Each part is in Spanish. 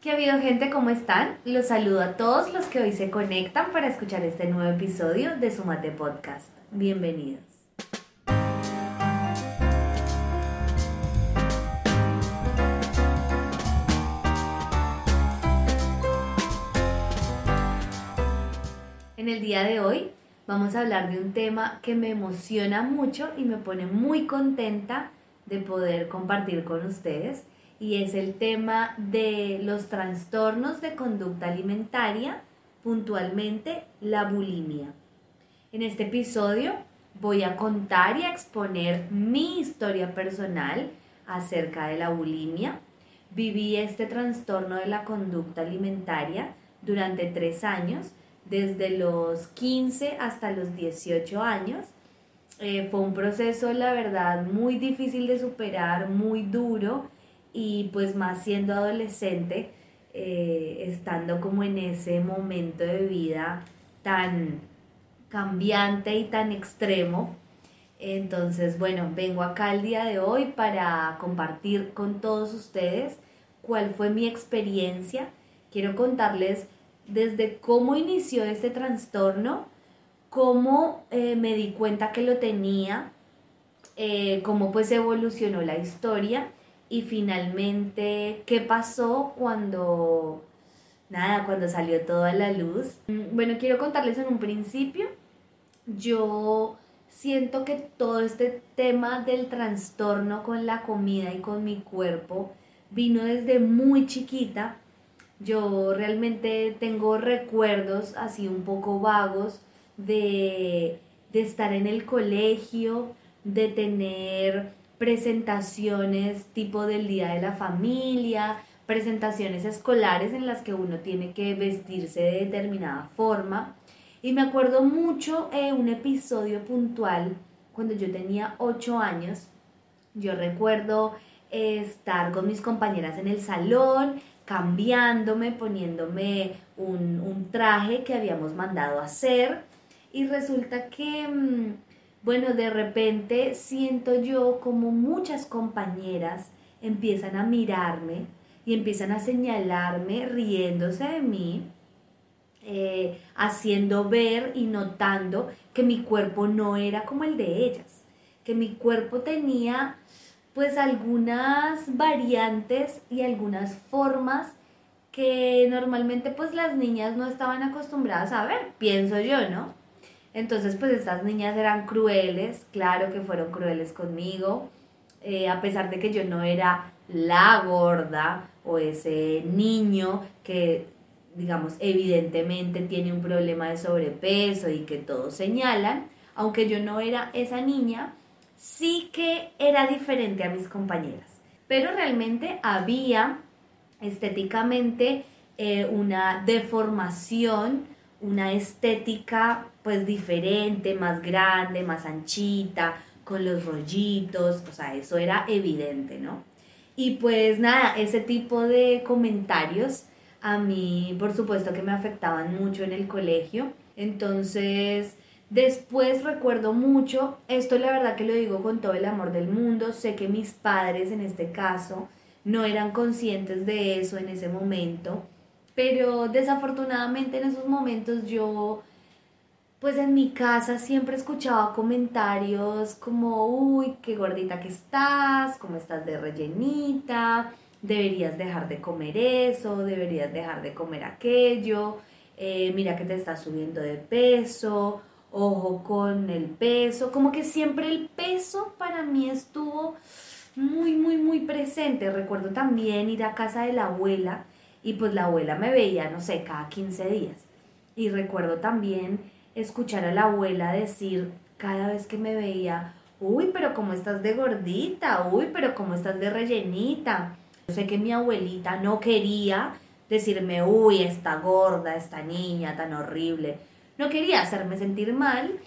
¿Qué ha habido gente? ¿Cómo están? Los saludo a todos los que hoy se conectan para escuchar este nuevo episodio de Sumate Podcast. Bienvenidos. En el día de hoy vamos a hablar de un tema que me emociona mucho y me pone muy contenta de poder compartir con ustedes y es el tema de los trastornos de conducta alimentaria, puntualmente la bulimia. En este episodio voy a contar y a exponer mi historia personal acerca de la bulimia. Viví este trastorno de la conducta alimentaria durante tres años, desde los 15 hasta los 18 años. Eh, fue un proceso, la verdad, muy difícil de superar, muy duro y pues más siendo adolescente, eh, estando como en ese momento de vida tan cambiante y tan extremo. Entonces, bueno, vengo acá el día de hoy para compartir con todos ustedes cuál fue mi experiencia. Quiero contarles desde cómo inició este trastorno, cómo eh, me di cuenta que lo tenía, eh, cómo pues evolucionó la historia y finalmente, ¿qué pasó cuando, nada, cuando salió toda la luz? Mm, bueno, quiero contarles en un principio, yo siento que todo este tema del trastorno con la comida y con mi cuerpo vino desde muy chiquita. Yo realmente tengo recuerdos así un poco vagos de, de estar en el colegio, de tener presentaciones tipo del Día de la Familia, presentaciones escolares en las que uno tiene que vestirse de determinada forma. Y me acuerdo mucho eh, un episodio puntual cuando yo tenía 8 años. Yo recuerdo eh, estar con mis compañeras en el salón, cambiándome, poniéndome un, traje que habíamos mandado hacer. Y resulta que... Mm, bueno, de repente siento yo como muchas compañeras empiezan a mirarme y empiezan a señalarme riéndose de mí, eh, haciendo ver y notando que mi cuerpo no era como el de ellas, que mi cuerpo tenía pues algunas variantes y algunas formas que normalmente pues las niñas no estaban acostumbradas a ver, pienso yo, ¿no? Entonces, pues estas niñas eran crueles, claro que fueron crueles conmigo, eh, a pesar de que yo no era la gorda o ese niño que, digamos, evidentemente tiene un problema de sobrepeso y que todos señalan, aunque yo no era esa niña, sí que era diferente a mis compañeras. Pero realmente había estéticamente eh, una deformación, una estética pues diferente, más grande, más anchita, con los rollitos, o sea, eso era evidente, ¿no? Y pues nada, ese tipo de comentarios a mí, por supuesto que me afectaban mucho en el colegio. Entonces, después recuerdo mucho, esto la verdad que lo digo con todo el amor del mundo, sé que mis padres en este caso no eran conscientes de eso en ese momento pero desafortunadamente en esos momentos yo, pues en mi casa siempre escuchaba comentarios como, uy, qué gordita que estás, cómo estás de rellenita, deberías dejar de comer eso, deberías dejar de comer aquello, eh, mira que te estás subiendo de peso, ojo con el peso, como que siempre el peso para mí estuvo muy, muy, muy presente. Recuerdo también ir a casa de la abuela y pues la abuela me veía, no sé, cada 15 días. Y recuerdo también escuchar a la abuela decir cada vez que me veía, uy, pero cómo estás de gordita, uy, pero cómo estás de rellenita. Sé que mi abuelita no quería decirme, uy, esta gorda, esta niña tan horrible. No quería hacerme sentir mal.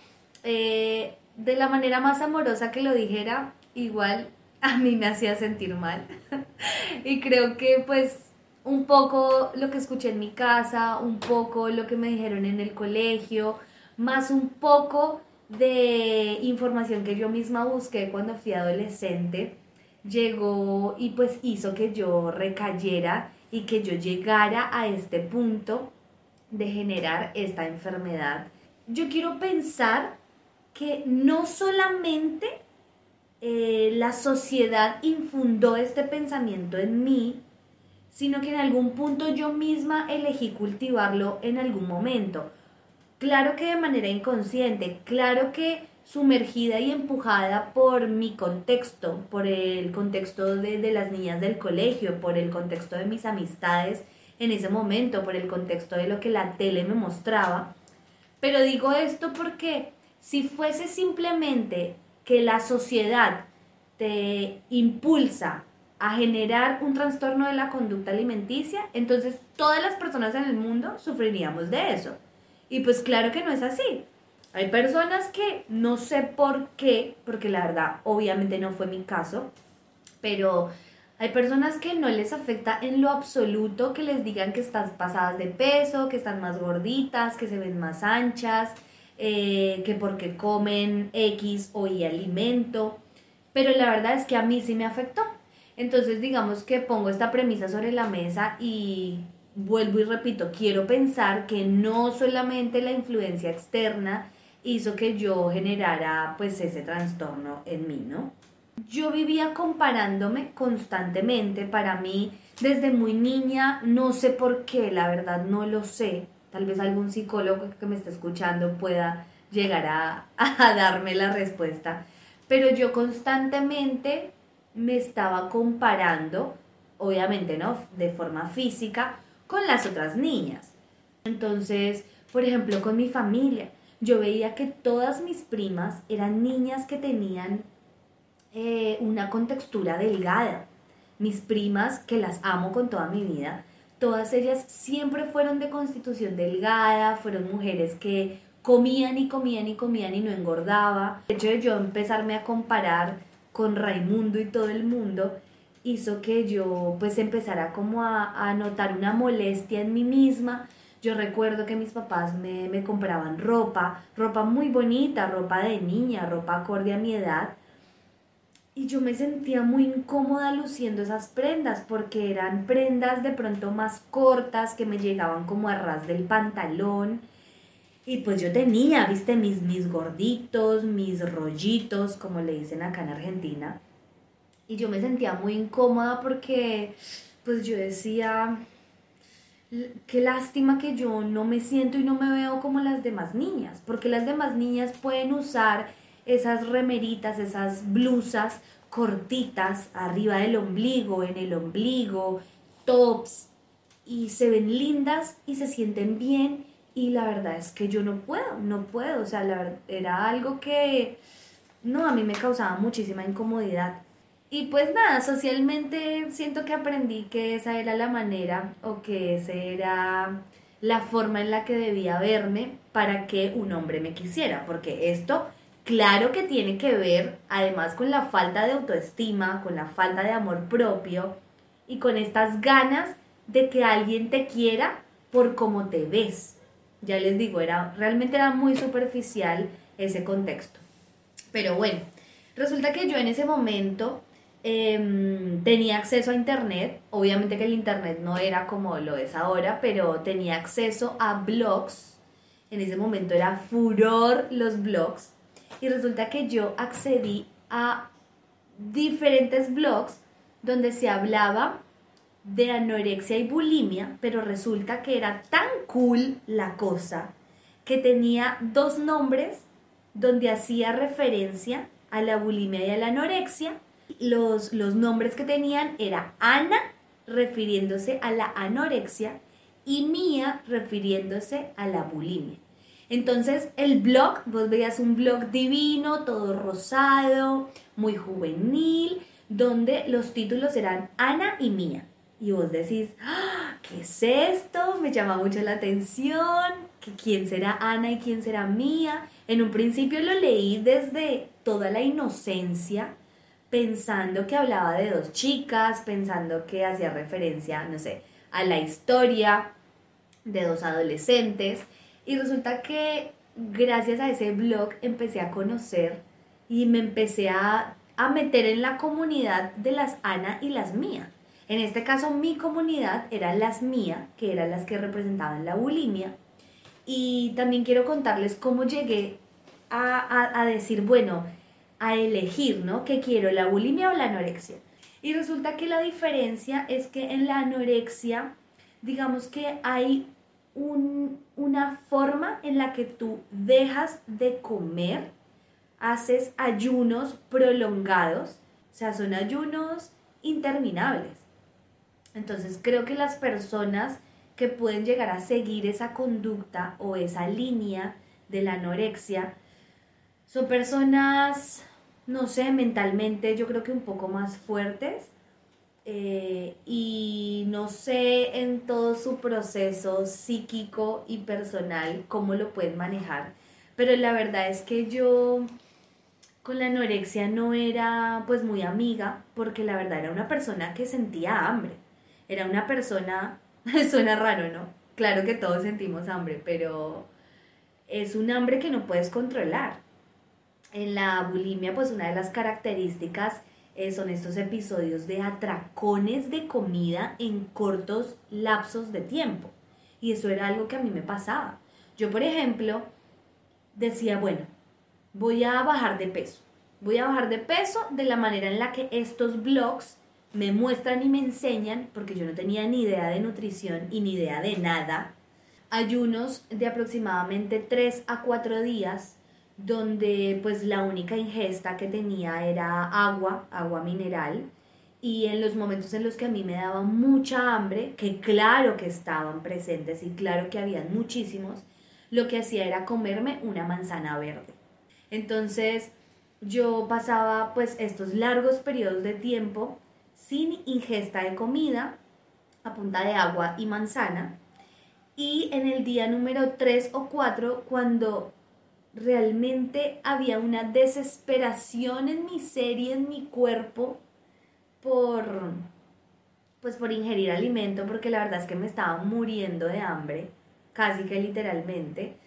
Eh, de la manera más amorosa que lo dijera, igual a mí me hacía sentir mal. y creo que pues un poco lo que escuché en mi casa, un poco lo que me dijeron en el colegio, más un poco de información que yo misma busqué cuando fui adolescente, llegó y pues hizo que yo recayera y que yo llegara a este punto de generar esta enfermedad. Yo quiero pensar que no solamente eh, la sociedad infundó este pensamiento en mí, sino que en algún punto yo misma elegí cultivarlo en algún momento. Claro que de manera inconsciente, claro que sumergida y empujada por mi contexto, por el contexto de, de, las niñas del colegio, por el contexto de mis amistades en ese momento, por el contexto de lo que la tele me mostraba. Pero digo esto porque si fuese simplemente que la sociedad te impulsa a generar un trastorno de la conducta alimenticia, entonces todas las personas en el mundo sufriríamos de eso. Y pues claro que no es así. Hay personas que no sé por qué, porque la verdad obviamente no fue mi caso, pero hay personas que no les afecta en lo absoluto que les digan que están pasadas de peso, que están más gorditas, que se ven más anchas, eh, que porque comen X o Y alimento. Pero la verdad es que a mí sí me afectó. Entonces digamos que pongo esta premisa sobre la mesa y vuelvo y repito, quiero pensar que no solamente la influencia externa hizo que yo generara pues ese trastorno en mí, ¿no? Yo vivía comparándome constantemente, para mí desde muy niña, no sé por qué, la verdad no lo sé, tal vez algún psicólogo que me esté escuchando pueda llegar a, a darme la respuesta, pero yo constantemente me estaba comparando, obviamente, ¿no? De forma física, con las otras niñas. Entonces, por ejemplo, con mi familia, yo veía que todas mis primas eran niñas que tenían eh, una contextura delgada. Mis primas, que las amo con toda mi vida, todas ellas siempre fueron de constitución delgada, fueron mujeres que comían y comían y comían y no engordaba. El hecho de yo empezarme a comparar con Raimundo y todo el mundo, hizo que yo pues empezara como a, notar una molestia en mí misma. Yo recuerdo que mis papás me, me compraban ropa, ropa muy bonita, ropa de niña, ropa acorde a mi edad. Y yo me sentía muy incómoda luciendo esas prendas porque eran prendas de pronto más cortas que me llegaban como a ras del pantalón. Y pues yo tenía, viste, mis, mis gorditos, mis rollitos, como le dicen acá en Argentina. Y yo me sentía muy incómoda porque, pues yo decía, qué lástima que yo no me siento y no me veo como las demás niñas, porque las demás niñas pueden usar esas remeritas, esas blusas cortitas arriba del ombligo, en el ombligo, tops, y se ven lindas y se sienten bien y la verdad es que yo no puedo, no puedo, o sea, la, era algo que, no, a mí me causaba muchísima incomodidad. Y pues nada, socialmente siento que aprendí que esa era la manera o que esa era la forma en la que debía verme para que un hombre me quisiera, porque esto claro que tiene que ver además con la falta de autoestima, con la falta de amor propio y con estas ganas de que alguien te quiera por cómo te ves ya les digo, era, realmente era muy superficial ese contexto. Pero bueno, resulta que yo en ese momento em, tenía acceso a Internet, obviamente que el Internet no era como lo es ahora, pero tenía acceso a blogs, en ese momento era furor los blogs, y resulta que yo accedí a diferentes blogs donde se hablaba de anorexia y bulimia, pero resulta que era tan cool la cosa que tenía dos nombres donde hacía referencia a la bulimia y a la anorexia. Los, los nombres que tenían era Ana refiriéndose a la anorexia y Mía refiriéndose a la bulimia. Entonces el blog, vos veías un blog divino, todo rosado, muy juvenil, donde los títulos eran Ana y Mía y vos decís, ¡Ah! ¿qué es esto? Me llama mucho la atención, ¿quién será Ana y quién será Mía? En un principio lo leí desde toda la inocencia, pensando que hablaba de dos chicas, pensando que hacía referencia, no sé, a la historia de dos adolescentes. Y resulta que gracias a ese blog empecé a conocer y me empecé a, a meter en la comunidad de las Ana y las Mía En este caso, mi comunidad era las mía, que eran las que representaban la bulimia. Y también quiero contarles cómo llegué a, a decir, bueno, a elegir, ¿no? ¿Qué quiero, la bulimia o la anorexia? Y resulta que la diferencia es que en la anorexia, digamos que hay una forma en la que tú dejas de comer, haces ayunos prolongados, o sea, son ayunos interminables. Entonces creo que las personas que pueden llegar a seguir esa conducta o esa línea de la anorexia son personas no sé, mentalmente yo creo que un poco más fuertes eh, y no sé en todo su proceso psíquico y personal cómo lo pueden manejar, pero la verdad es que yo con la anorexia no era pues muy amiga porque la verdad era una persona que sentía hambre, era una persona, suena raro, ¿no? Claro que todos sentimos hambre, pero es un hambre que no puedes controlar en la bulimia, pues una de las características eh, son estos episodios de atracones de comida en cortos lapsos de tiempo. Y eso era algo que a mí me pasaba. Yo, por ejemplo, decía, bueno, voy a bajar de peso. Voy a bajar de peso de la manera en la que estos blogs me muestran y me enseñan, porque yo no tenía ni idea de nutrición y ni idea de nada. Ayunos de aproximadamente 3 a 4 días donde pues la única ingesta que tenía era agua, agua mineral, y en los momentos en los que a mí me daba mucha hambre, que claro que estaban presentes y claro que habían muchísimos, lo que hacía era comerme una manzana verde. Entonces yo pasaba pues estos largos periodos de tiempo sin ingesta de comida, a punta de agua y manzana, y en el día número 3 o 4, cuando realmente había una desesperación en mi ser y en mi cuerpo por pues por ingerir alimento porque la verdad es que me estaba muriendo de hambre casi que literalmente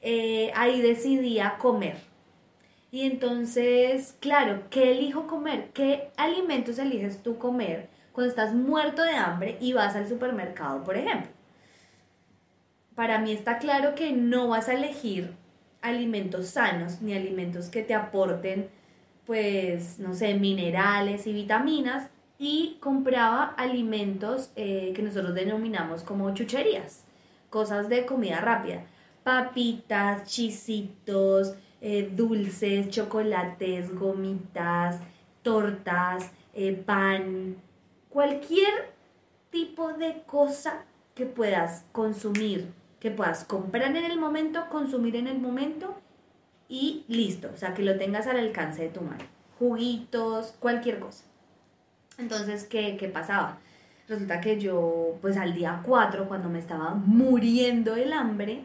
eh, ahí decidí a comer y entonces claro qué elijo comer qué alimentos eliges tú comer cuando estás muerto de hambre y vas al supermercado por ejemplo para mí está claro que no vas a elegir alimentos sanos ni alimentos que te aporten, pues, no sé, minerales y vitaminas. Y compraba alimentos eh, que nosotros denominamos como chucherías, cosas de comida rápida, papitas, chisitos, eh, dulces, chocolates, gomitas, tortas, eh, pan, cualquier tipo de cosa que puedas consumir que puedas comprar en el momento, consumir en el momento y listo, o sea, que lo tengas al alcance de tu mano. Juguitos, cualquier cosa. Entonces, ¿qué, qué pasaba? Resulta que yo, pues al día 4, cuando me estaba muriendo el hambre,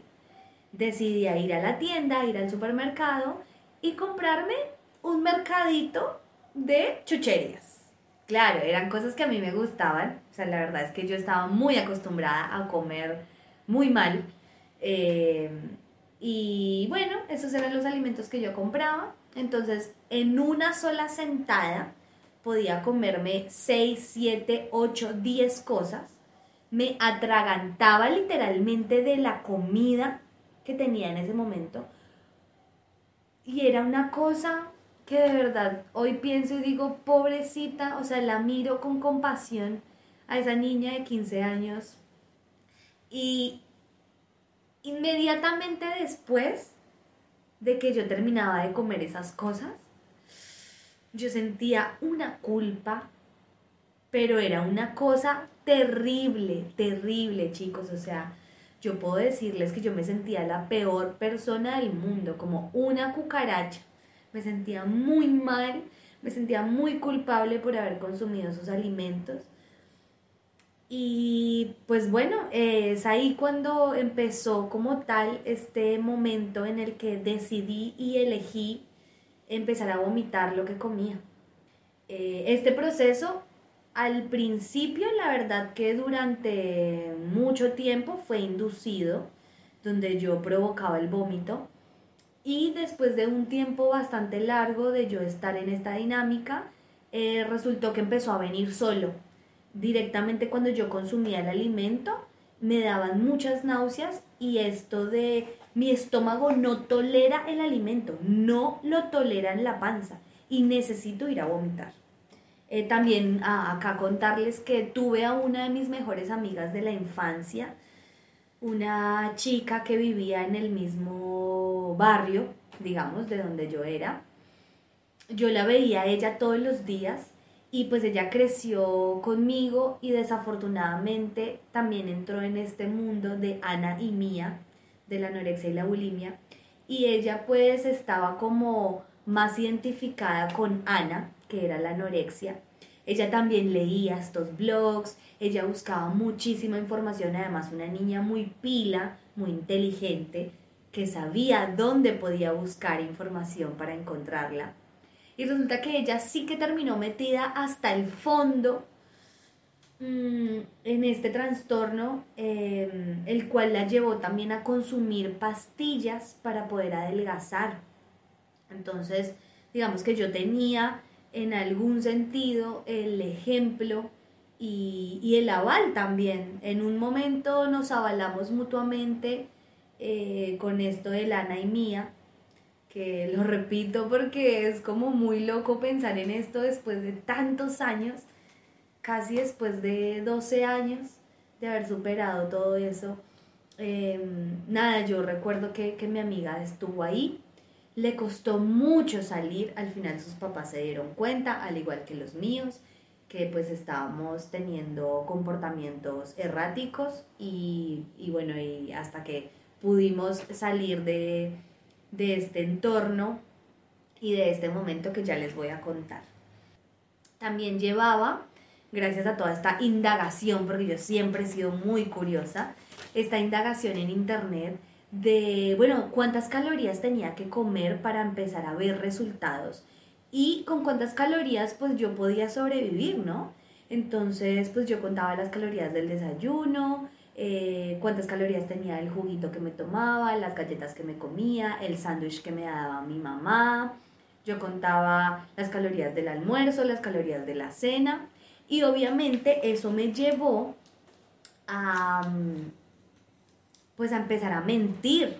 decidí ir a la tienda, ir al supermercado y comprarme un mercadito de chucherías. Claro, eran cosas que a mí me gustaban. O sea, la verdad es que yo estaba muy acostumbrada a comer muy mal. Eh, y bueno, esos eran los alimentos que yo compraba. Entonces, en una sola sentada podía comerme 6, 7, 8, 10 cosas. Me atragantaba literalmente de la comida que tenía en ese momento. Y era una cosa que de verdad hoy pienso y digo, pobrecita, o sea, la miro con compasión a esa niña de 15 años y inmediatamente después de que yo terminaba de comer esas cosas, yo sentía una culpa, pero era una cosa terrible, terrible, chicos. O sea, yo puedo decirles que yo me sentía la peor persona del mundo, como una cucaracha. Me sentía muy mal, me sentía muy culpable por haber consumido esos alimentos. Y pues bueno, es ahí cuando empezó como tal este momento en el que decidí y elegí empezar a vomitar lo que comía. Eh, este proceso al principio la verdad que durante mucho tiempo fue inducido, donde yo provocaba el vómito y después de un tiempo bastante largo de yo estar en esta dinámica, eh, resultó que empezó a venir solo directamente cuando yo consumía el alimento me daban muchas náuseas y esto de mi estómago no tolera el alimento, no lo tolera en la panza y necesito ir a vomitar. Eh, también acá contarles que tuve a una de mis mejores amigas de la infancia, una chica que vivía en el mismo barrio, digamos, de donde yo era. Yo la veía a ella todos los días y pues ella creció conmigo y desafortunadamente también entró en este mundo de Ana y Mía, de la anorexia y la bulimia. Y ella pues estaba como más identificada con Ana, que era la anorexia. Ella también leía estos blogs, ella buscaba muchísima información, además una niña muy pila, muy inteligente, que sabía dónde podía buscar información para encontrarla. Y resulta que ella sí que terminó metida hasta el fondo mm, en este trastorno, em, el cual la llevó también a consumir pastillas para poder adelgazar. Entonces, digamos que yo tenía en algún sentido el ejemplo y, el aval también. En un momento nos avalamos mutuamente eh, con esto de Lana y Mía que lo repito porque es como muy loco pensar en esto después de tantos años, casi después de 12 años de haber superado todo eso. Em, nada, yo recuerdo que, que mi amiga estuvo ahí, le costó mucho salir, al final sus papás se dieron cuenta, al igual que los míos, que pues estábamos teniendo comportamientos erráticos y, y bueno, y hasta que pudimos salir de, de este entorno y de este momento que ya les voy a contar. También llevaba, gracias a toda esta indagación, porque yo siempre he sido muy curiosa, esta indagación en internet de, bueno, cuántas calorías tenía que comer para empezar a ver resultados y con cuántas calorías pues yo podía sobrevivir, ¿no? Entonces pues yo contaba las calorías del desayuno, eh, cuántas calorías tenía el juguito que me tomaba, las galletas que me comía, el sándwich que me daba mi mamá. Yo contaba las calorías del almuerzo, las calorías de la cena y obviamente eso me llevó a pues a empezar a mentir,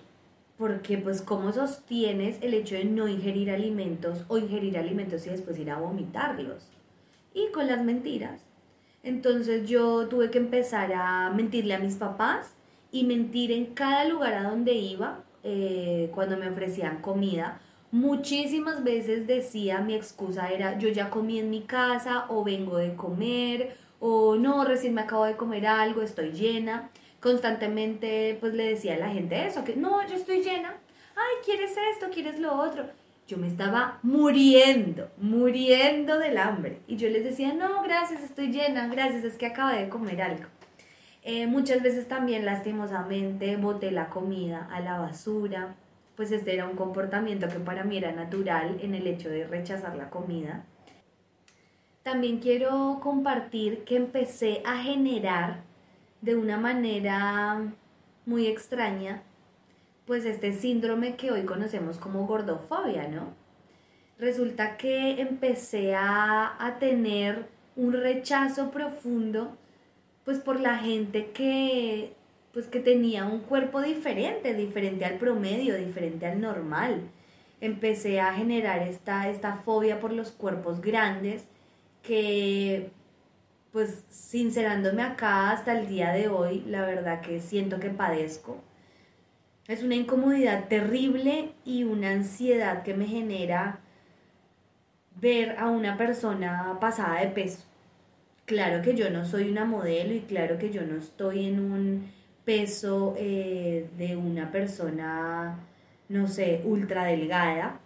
porque pues cómo sostienes el hecho de no ingerir alimentos o ingerir alimentos y después ir a vomitarlos. Y con las mentiras entonces yo tuve que empezar a mentirle a mis papás y mentir en cada lugar a donde iba eh, cuando me ofrecían comida. Muchísimas veces decía, mi excusa era, yo ya comí en mi casa o vengo de comer o no, recién me acabo de comer algo, estoy llena. Constantemente pues le decía a la gente eso, que no, yo estoy llena. Ay, ¿quieres esto? ¿Quieres lo otro? yo me estaba muriendo, muriendo del hambre. Y yo les decía, no, gracias, estoy llena, gracias, es que acabo de comer algo. Eh, muchas veces también lastimosamente boté la comida a la basura, pues este era un comportamiento que para mí era natural en el hecho de rechazar la comida. También quiero compartir que empecé a generar de una manera muy extraña pues este síndrome que hoy conocemos como gordofobia, ¿no? Resulta que empecé a, a tener un rechazo profundo pues por la gente que pues que tenía un cuerpo diferente, diferente al promedio, diferente al normal. Empecé a generar esta, esta fobia por los cuerpos grandes que pues sincerándome acá hasta el día de hoy, la verdad que siento que padezco es una incomodidad terrible y una ansiedad que me genera ver a una persona pasada de peso. Claro que yo no soy una modelo y claro que yo no estoy en un peso eh, de una persona, no sé, ultra delgada.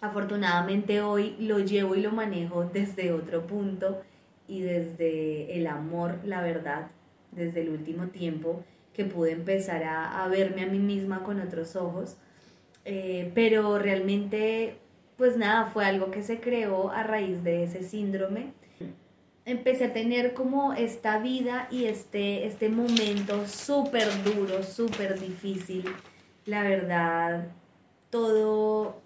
Afortunadamente hoy lo llevo y lo manejo desde otro punto y desde el amor, la verdad, desde el último tiempo que pude empezar a, verme a mí misma con otros ojos. Eh, pero realmente, pues nada, fue algo que se creó a raíz de ese síndrome. Empecé a tener como esta vida y este, este momento súper duro, súper difícil. La verdad, todo,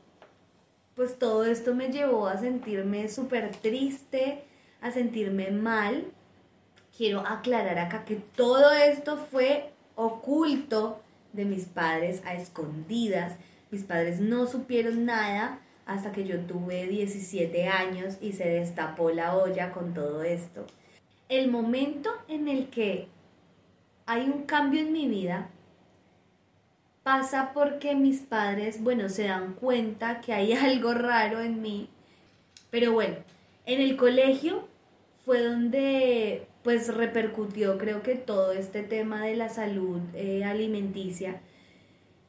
pues todo esto me llevó a sentirme súper triste, a sentirme mal, quiero aclarar acá que todo esto fue oculto de mis padres a escondidas. Mis padres no supieron nada hasta que yo tuve 17 años y se destapó la olla con todo esto. El momento en el que hay un cambio en mi vida pasa porque mis padres, bueno, se dan cuenta que hay algo raro en mí. Pero bueno, en el colegio fue donde pues repercutió creo que todo este tema de la salud eh, alimenticia.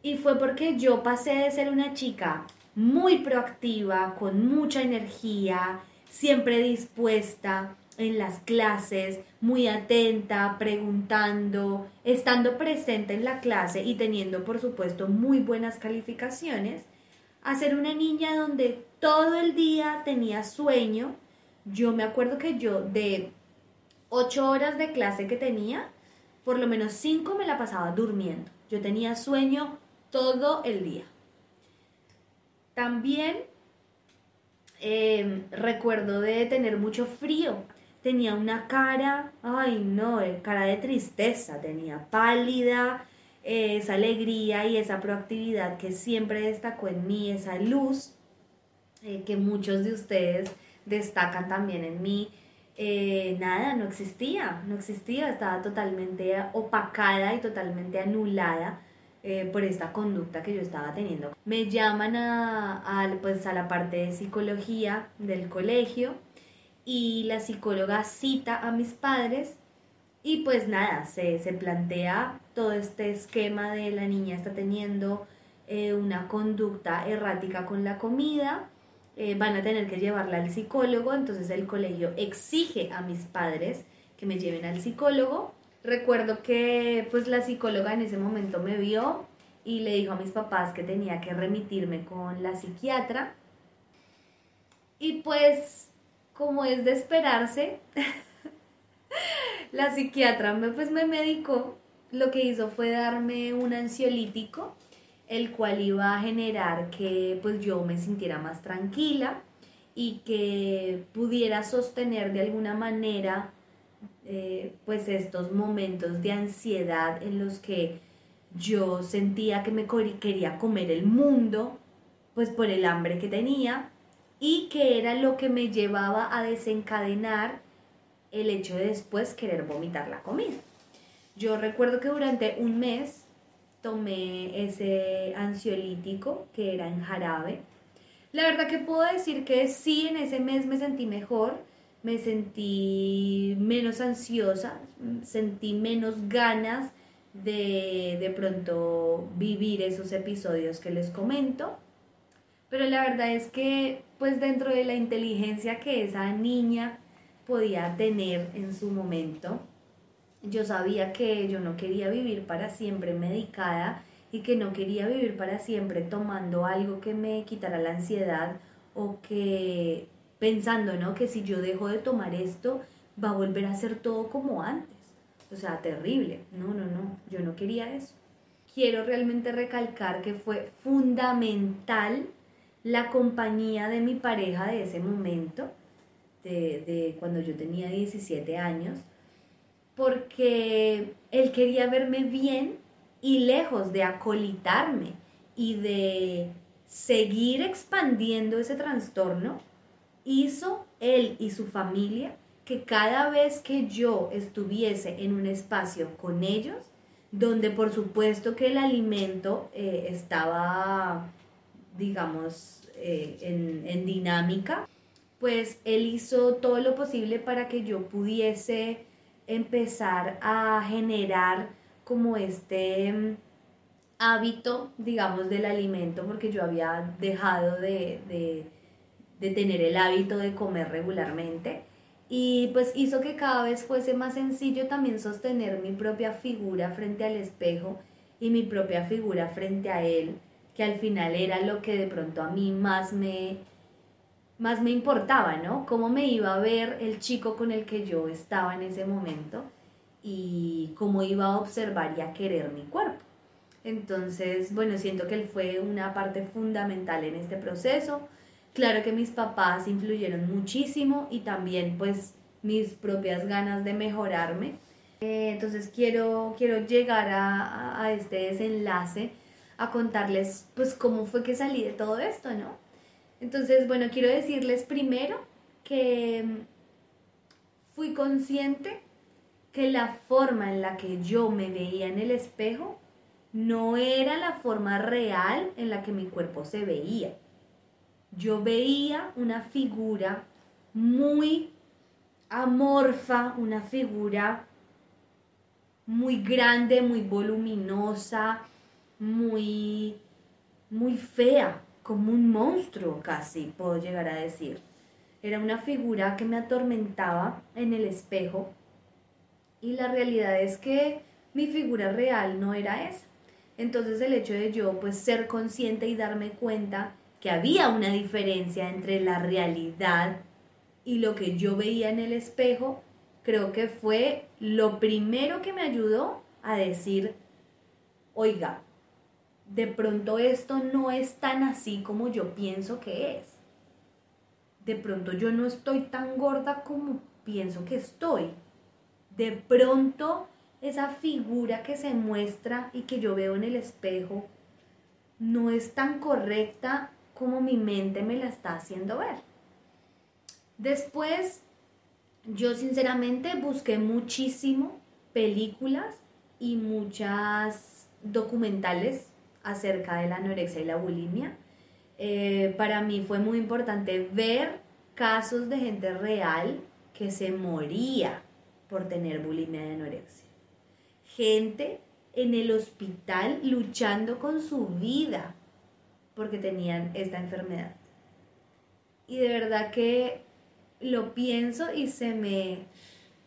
Y fue porque yo pasé de ser una chica muy proactiva, con mucha energía, siempre dispuesta en las clases, muy atenta, preguntando, estando presente en la clase y teniendo por supuesto muy buenas calificaciones, a ser una niña donde todo el día tenía sueño. Yo me acuerdo que yo de ocho horas de clase que tenía, por lo menos cinco me la pasaba durmiendo. Yo tenía sueño todo el día. También em, recuerdo de tener mucho frío. Tenía una cara, ay no, eh, cara de tristeza, tenía pálida, eh, esa alegría y esa proactividad que siempre destacó en mí, esa luz eh, que muchos de ustedes destacan también en mí. nada, no existía, no existía, estaba totalmente opacada y totalmente anulada eh, por esta conducta que yo estaba teniendo. Me llaman a, pues a la parte de psicología del colegio y la psicóloga cita a mis padres y pues nada, se, plantea todo este esquema de la niña está teniendo eh, una conducta errática con la comida, eh, van a tener que llevarla al psicólogo, entonces el colegio exige a mis padres que me lleven al psicólogo Recuerdo que pues la psicóloga en ese momento me vio y le dijo a mis papás que tenía que remitirme con la psiquiatra. Y pues como es de esperarse, la psiquiatra me, pues me medicó. Lo que hizo fue darme un ansiolítico, el cual iba a generar que pues yo me sintiera más tranquila y que pudiera sostener de alguna manera eh, pues estos momentos de ansiedad en los que yo sentía que me quería comer el mundo, pues por el hambre que tenía y que era lo que me llevaba a desencadenar el hecho de después querer vomitar la comida. Yo recuerdo que durante un mes tomé ese ansiolítico que era en jarabe. La verdad que puedo decir que sí, en ese mes me sentí mejor, me sentí menos ansiosa, sentí menos ganas de de pronto vivir esos episodios que les comento. Pero la verdad es que pues dentro de la inteligencia que esa niña podía tener en su momento, yo sabía que yo no quería vivir para siempre medicada y que no quería vivir para siempre tomando algo que me quitara la ansiedad o que pensando, ¿no? Que si yo dejo de tomar esto, va a volver a ser todo como antes. O sea, terrible. No, no, no, yo no quería eso. Quiero realmente recalcar que fue fundamental la compañía de mi pareja de ese momento, de, de cuando yo tenía 17 años, porque él quería verme bien y lejos de acolitarme y de seguir expandiendo ese trastorno, hizo él y su familia que cada vez que yo estuviese en un espacio con ellos, donde por supuesto que el alimento eh, estaba, digamos, eh, en, en dinámica, pues él hizo todo lo posible para que yo pudiese empezar a generar como este mm, hábito, digamos, del alimento, porque yo había dejado de, de de tener el hábito de comer regularmente. Y pues hizo que cada vez fuese más sencillo también sostener mi propia figura frente al espejo y mi propia figura frente a él, que al final era lo que de pronto a mí más me más me importaba, ¿no? Cómo me iba a ver el chico con el que yo estaba en ese momento y cómo iba a observar y a querer mi cuerpo. Entonces, bueno, siento que él fue una parte fundamental en este proceso Claro que mis papás influyeron muchísimo y también pues mis propias ganas de mejorarme. Eh, entonces quiero, quiero llegar a, a, este desenlace, a contarles pues cómo fue que salí de todo esto, ¿no? Entonces, bueno, quiero decirles primero que fui consciente que la forma en la que yo me veía en el espejo no era la forma real en la que mi cuerpo se veía. Yo veía una figura muy amorfa, una figura muy grande, muy voluminosa, muy muy fea, como un monstruo casi, puedo llegar a decir. Era una figura que me atormentaba en el espejo y la realidad es que mi figura real no era esa. Entonces el hecho de yo pues ser consciente y darme cuenta que había una diferencia entre la realidad y lo que yo veía en el espejo, creo que fue lo primero que me ayudó a decir, oiga, de pronto esto no es tan así como yo pienso que es. De pronto yo no estoy tan gorda como pienso que estoy. De pronto esa figura que se muestra y que yo veo en el espejo no es tan correcta como mi mente me la está haciendo ver. Después, yo sinceramente busqué muchísimo películas y muchas documentales acerca de la anorexia y la bulimia. Eh, para mí fue muy importante ver casos de gente real que se moría por tener bulimia y anorexia gente en el hospital luchando con su vida porque tenían esta enfermedad. Y de verdad que lo pienso y se me,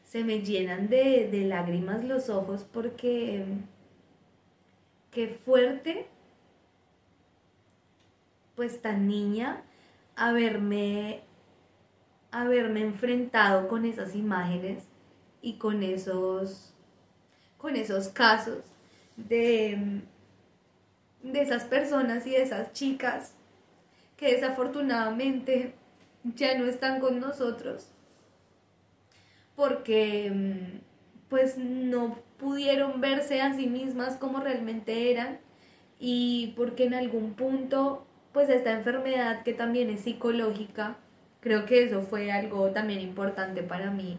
se me llenan de, de lágrimas los ojos porque qué fuerte, pues tan niña, haberme, haberme enfrentado con esas imágenes y con esos con esos casos de, de esas personas y de esas chicas que desafortunadamente ya no están con nosotros porque pues no pudieron verse a sí mismas como realmente eran y porque en algún punto pues esta enfermedad que también es psicológica creo que eso fue algo también importante para mí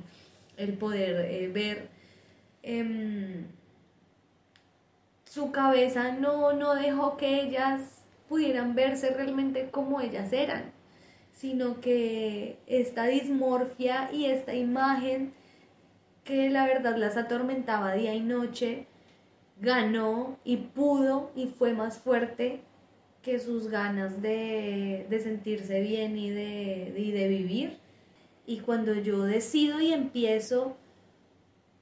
el poder eh, ver Em, su cabeza no, no dejó que ellas pudieran verse realmente como ellas eran, sino que esta dismorfia y esta imagen que la verdad las atormentaba día y noche, ganó y pudo y fue más fuerte que sus ganas de, sentirse bien y de, de vivir. Y cuando yo decido y empiezo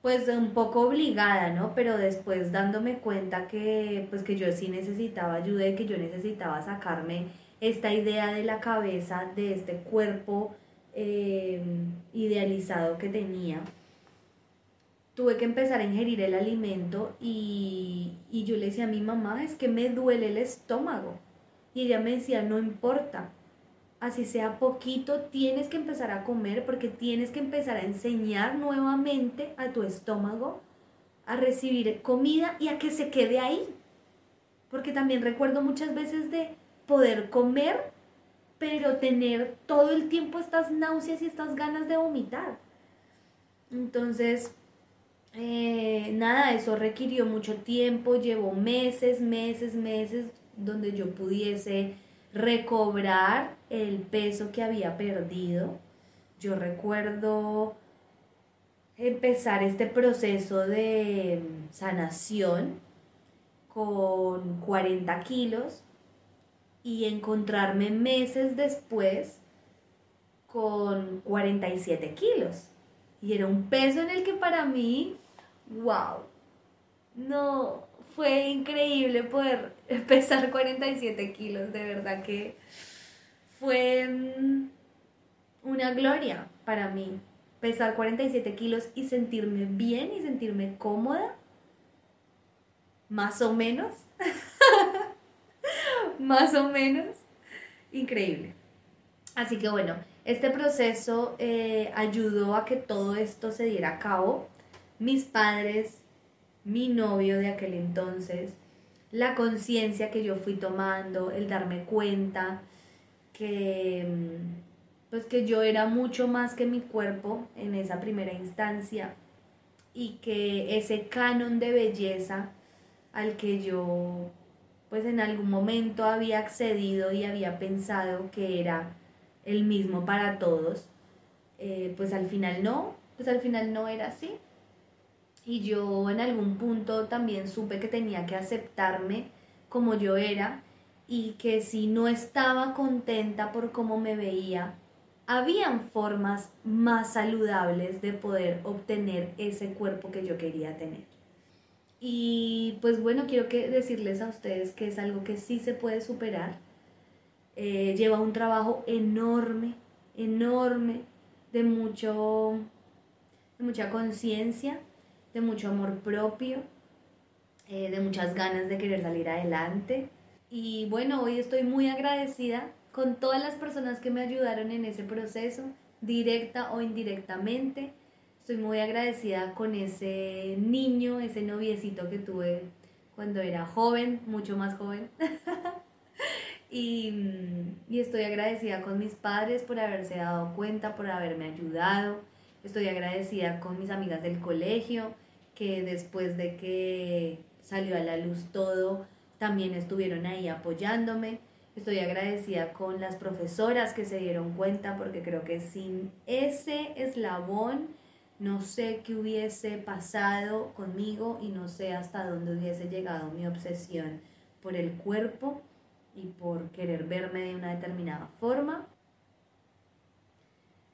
pues un poco obligada, ¿no? Pero después dándome cuenta que pues que yo sí necesitaba ayuda y que yo necesitaba sacarme esta idea de la cabeza, de este cuerpo eh, idealizado que tenía. Tuve que empezar a ingerir el alimento y, y yo le decía a mi mamá, es que me duele el estómago. Y ella me decía, no importa, así sea poquito, tienes que empezar a comer porque tienes que empezar a enseñar nuevamente a tu estómago a recibir comida y a que se quede ahí. Porque también recuerdo muchas veces de poder comer, pero tener todo el tiempo estas náuseas y estas ganas de vomitar. Entonces, eh, nada, eso requirió mucho tiempo, llevó meses, meses, meses donde yo pudiese recobrar el peso que había perdido. Yo recuerdo empezar este proceso de sanación con 40 kilos y encontrarme meses después con 47 kilos. Y era un peso en el que para mí, wow, no, fue increíble poder pesar 47 kilos, de verdad que fue mm, una gloria para mí pesar 47 kilos y sentirme bien y sentirme cómoda, más o menos, más o menos, increíble. Así que bueno, Este proceso eh, ayudó a que todo esto se diera a cabo. Mis padres, mi novio de aquel entonces, la conciencia que yo fui tomando, el darme cuenta que mm, pues que yo era mucho más que mi cuerpo en esa primera instancia y que ese canon de belleza al que yo pues en algún momento había accedido y había pensado que era el mismo para todos, eh, pues al final no, pues al final no era así. Y yo en algún punto también supe que tenía que aceptarme como yo era y que si no estaba contenta por cómo me veía, habían formas más saludables de poder obtener ese cuerpo que yo quería tener. Y pues bueno, quiero que decirles a ustedes que es algo que sí se puede superar. Eh, lleva un trabajo enorme, enorme, de mucho, de mucha conciencia, de mucho amor propio, eh, de muchas ganas de querer salir adelante. Y bueno, hoy estoy muy agradecida con todas las personas que me ayudaron en ese proceso, directa o indirectamente. Estoy muy agradecida con ese niño, ese noviecito que tuve cuando era joven, mucho más joven. y, y, estoy agradecida con mis padres por haberse dado cuenta, por haberme ayudado. Estoy agradecida con mis amigas del colegio, que después de que salió a la luz todo, también estuvieron ahí apoyándome. Estoy agradecida con las profesoras que se dieron cuenta porque creo que sin ese eslabón no sé qué hubiese pasado conmigo y no sé hasta dónde hubiese llegado mi obsesión por el cuerpo y por querer verme de una determinada forma.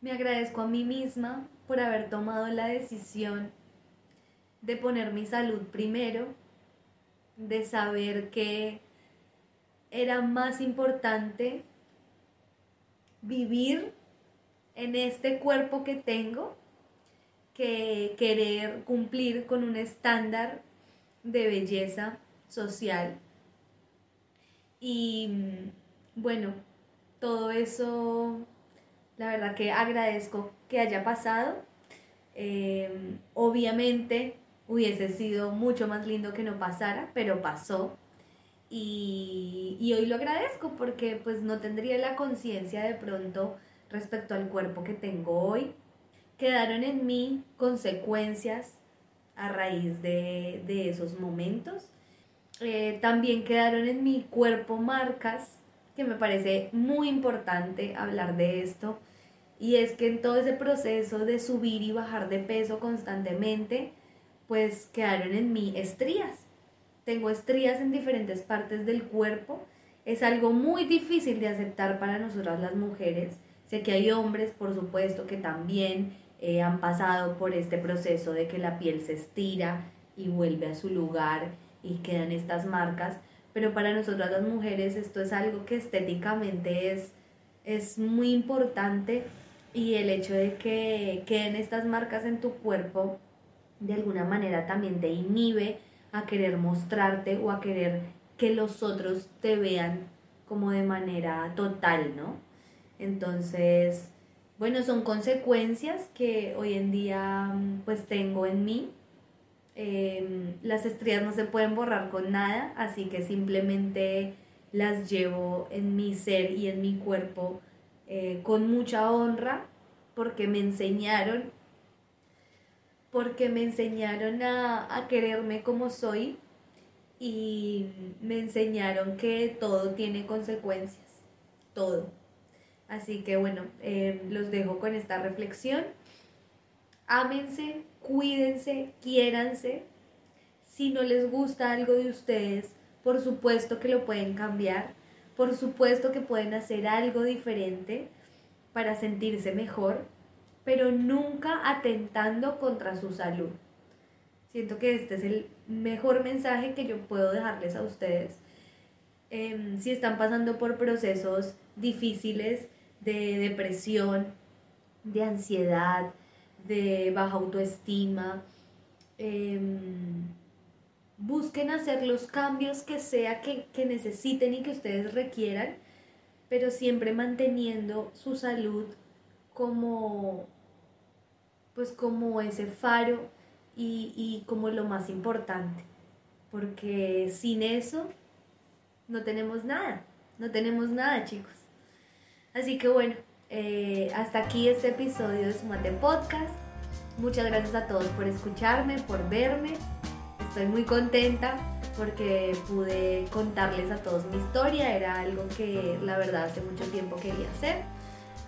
Me agradezco a mí misma por haber tomado la decisión de poner mi salud primero, de saber que era más importante vivir en este cuerpo que tengo que querer cumplir con un estándar de belleza social. Y bueno, todo eso, la verdad que agradezco que haya pasado. Em, obviamente hubiese sido mucho más lindo que no pasara, pero pasó. Y, y hoy lo agradezco porque pues no tendría la conciencia de pronto respecto al cuerpo que tengo hoy. Quedaron en mí consecuencias a raíz de, de esos momentos. Eh, también quedaron en mi cuerpo marcas, que me parece muy importante hablar de esto. Y es que en todo ese proceso de subir y bajar de peso constantemente, pues quedaron en mí estrías. Tengo estrías en diferentes partes del cuerpo. Es algo muy difícil de aceptar para nosotras las mujeres. Sé que hay hombres, por supuesto, que también eh, han pasado por este proceso de que la piel se estira y vuelve a su lugar y quedan estas marcas. Pero para nosotras las mujeres esto es algo que estéticamente es, es muy importante y el hecho de que queden estas marcas en tu cuerpo de alguna manera también te inhibe a querer mostrarte o a querer que los otros te vean como de manera total, ¿no? Entonces, bueno, son consecuencias que hoy en día mm, pues tengo en mí. Em, las estrías no se pueden borrar con nada, así que simplemente las llevo en mi ser y en mi cuerpo eh, con mucha honra porque me enseñaron porque me enseñaron a, quererme como soy y me enseñaron que todo tiene consecuencias, todo. Así que bueno, eh, los dejo con esta reflexión. Ámense, cuídense, quiéranse. Si no les gusta algo de ustedes, por supuesto que lo pueden cambiar. Por supuesto que pueden hacer algo diferente para sentirse mejor pero nunca atentando contra su salud. Siento que este es el mejor mensaje que yo puedo dejarles a ustedes. Em, si están pasando por procesos difíciles de depresión, de ansiedad, de baja autoestima, em, busquen hacer los cambios que sea que, que necesiten y que ustedes requieran, pero siempre manteniendo su salud como, pues como ese faro y, y como lo más importante, porque sin eso no tenemos nada, no tenemos nada chicos. Así que bueno, eh, hasta aquí este episodio de Sumate Podcast. Muchas gracias a todos por escucharme, por verme. Estoy muy contenta porque pude contarles a todos mi historia. Era algo que la verdad hace mucho tiempo quería hacer.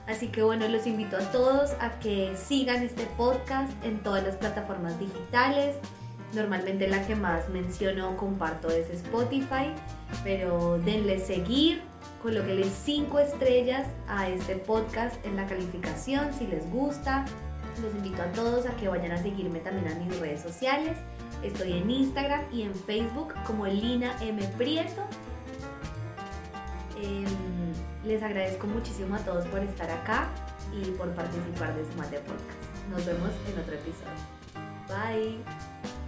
Así que bueno, los invito a todos a que sigan este podcast en todas las plataformas digitales. Normalmente la que más menciono comparto es Spotify, pero denle seguir, colóquenle 5 estrellas a este podcast en la calificación si les gusta. Los invito a todos a que vayan a seguirme también a mis redes sociales. Estoy en Instagram y en Facebook como Lina M. Prieto. Em, les agradezco muchísimo a todos por estar acá y por participar de Sumate Podcast. Nos vemos en otro episodio. Bye.